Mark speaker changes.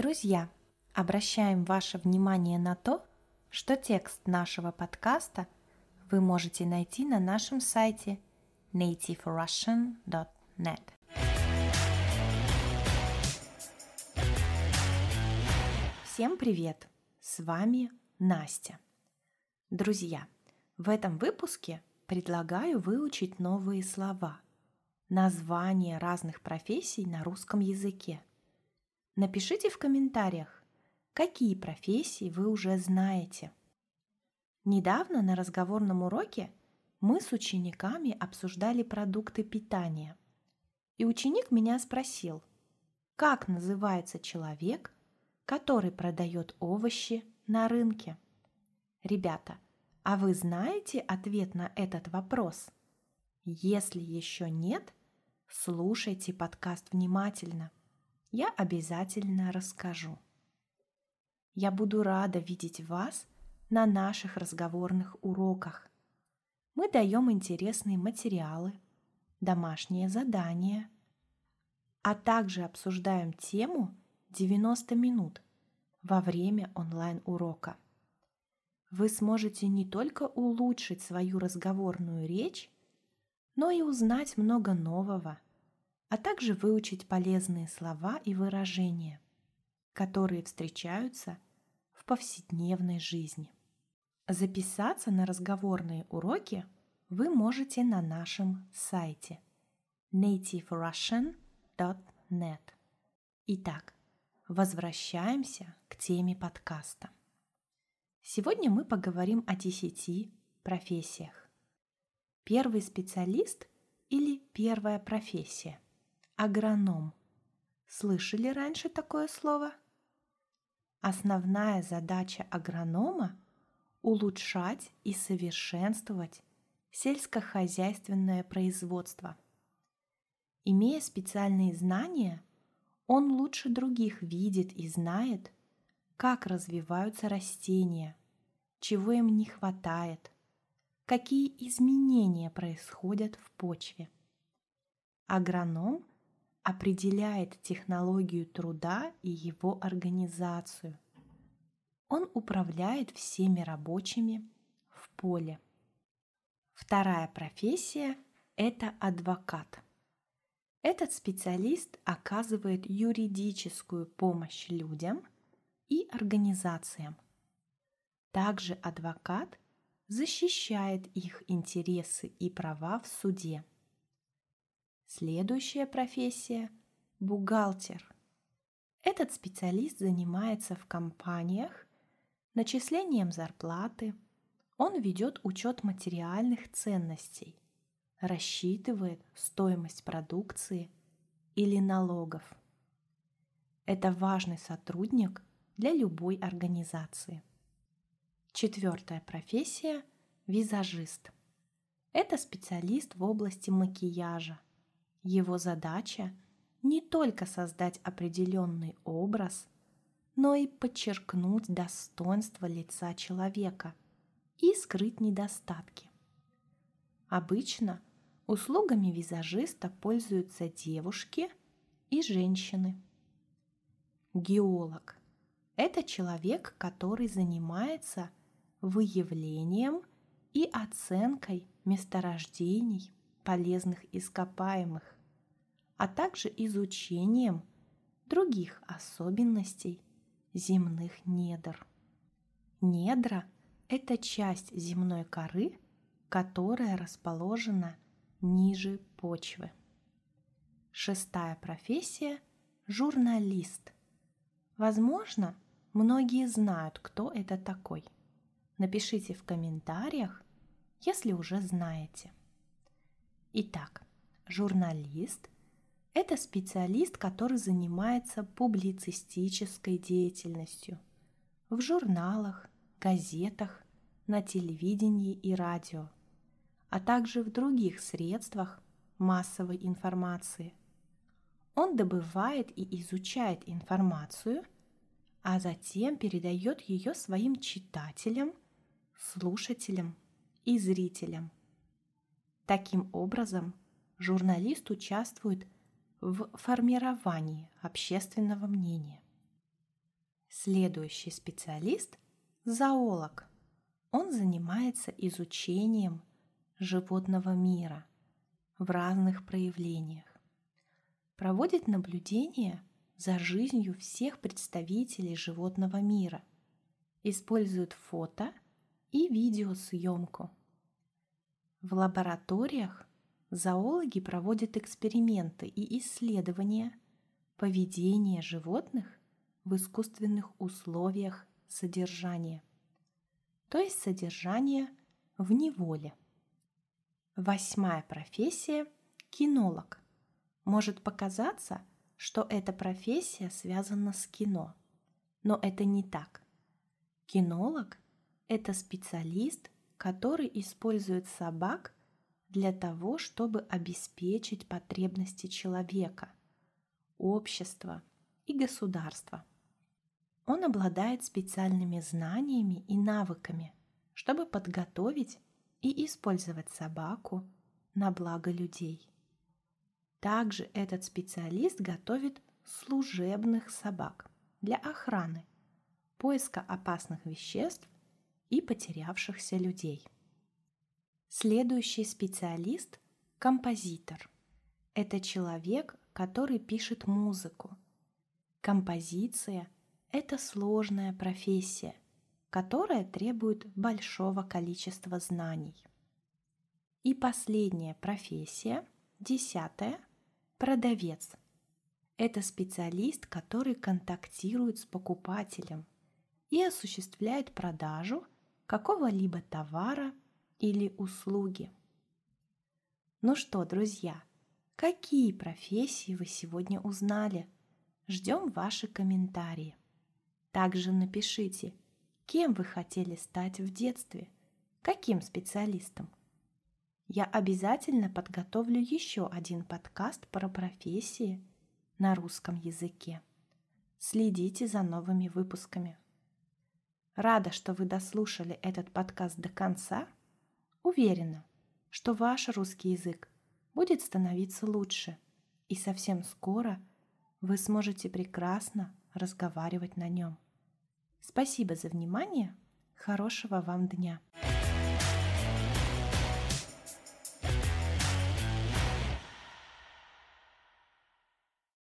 Speaker 1: Друзья, обращаем ваше внимание на то, что текст нашего подкаста вы можете найти на нашем сайте nativerussian.net. Всем привет! С вами Настя. Друзья, в этом выпуске предлагаю выучить новые слова, названия разных профессий на русском языке. Напишите в комментариях, какие профессии вы уже знаете. Недавно на разговорном уроке мы с учениками обсуждали продукты питания. И ученик меня спросил, как называется человек, который продает овощи на рынке. Ребята, а вы знаете ответ на этот вопрос? Если еще нет, слушайте подкаст внимательно. Я обязательно расскажу. Я буду рада видеть вас на наших разговорных уроках. Мы даем интересные материалы, домашние задания, а также обсуждаем тему 90 минут во время онлайн-урока вы сможете не только улучшить свою разговорную речь, но и узнать много нового, а также выучить полезные слова и выражения, которые встречаются в повседневной жизни. Записаться на разговорные уроки вы можете на нашем сайте nativerussian.net. Итак, возвращаемся к теме подкаста. Сегодня мы поговорим о десяти профессиях. Первый специалист или первая профессия – агроном. Слышали раньше такое слово? Основная задача агронома – улучшать и совершенствовать сельскохозяйственное производство. Имея специальные знания, он лучше других видит и знает – как развиваются растения, чего им не хватает, какие изменения происходят в почве. Агроном определяет технологию труда и его организацию. Он управляет всеми рабочими в поле. Вторая профессия – это адвокат. Этот специалист оказывает юридическую помощь людям – и организациям. Также адвокат защищает их интересы и права в суде. Следующая профессия – бухгалтер. Этот специалист занимается в компаниях начислением зарплаты, он ведет учет материальных ценностей, рассчитывает стоимость продукции или налогов. Это важный сотрудник для любой организации. Четвертая профессия – визажист. Это специалист в области макияжа. Его задача – не только создать определенный образ, но и подчеркнуть достоинство лица человека и скрыть недостатки. Обычно услугами визажиста пользуются девушки и женщины. Геолог это человек, который занимается выявлением и оценкой месторождений полезных ископаемых, а также изучением других особенностей земных недр. Недра – это часть земной коры, которая расположена ниже почвы. Шестая профессия – журналист. Возможно, Многие знают, кто это такой. Напишите в комментариях, если уже знаете. Итак, журналист – это специалист, который занимается публицистической деятельностью в журналах, газетах, на телевидении и радио, а также в других средствах массовой информации. Он добывает и изучает информацию – а затем передает ее своим читателям, слушателям и зрителям. Таким образом, журналист участвует в формировании общественного мнения. Следующий специалист – зоолог. Он занимается изучением животного мира в разных проявлениях. Проводит наблюдения за жизнью всех представителей животного мира. Использует фото и видеосъемку. В лабораториях зоологи проводят эксперименты и исследования поведения животных в искусственных условиях содержания то есть содержание в неволе. Восьмая профессия – кинолог. Может показаться, что эта профессия связана с кино, но это не так. Кинолог – это специалист, который использует собак для того, чтобы обеспечить потребности человека, общества и государства. Он обладает специальными знаниями и навыками, чтобы подготовить и использовать собаку на благо людей. Также этот специалист готовит служебных собак для охраны, поиска опасных веществ и потерявшихся людей. Следующий специалист – композитор. Это человек, который пишет музыку. Композиция – это сложная профессия, которая требует большого количества знаний. И последняя профессия, десятая, продавец. Это специалист, который контактирует с покупателем и осуществляет продажу какого-либо товара или услуги. Ну что, друзья, какие профессии вы сегодня узнали? Ждем ваши комментарии. Также напишите, кем вы хотели стать в детстве, каким специалистом. Я обязательно подготовлю еще один подкаст про профессии на русском языке. Следите за новыми выпусками. Рада, что вы дослушали этот подкаст до конца. Уверена, что ваш русский язык будет становиться лучше, и совсем скоро вы сможете прекрасно разговаривать на нем. Спасибо за внимание. Хорошего вам дня.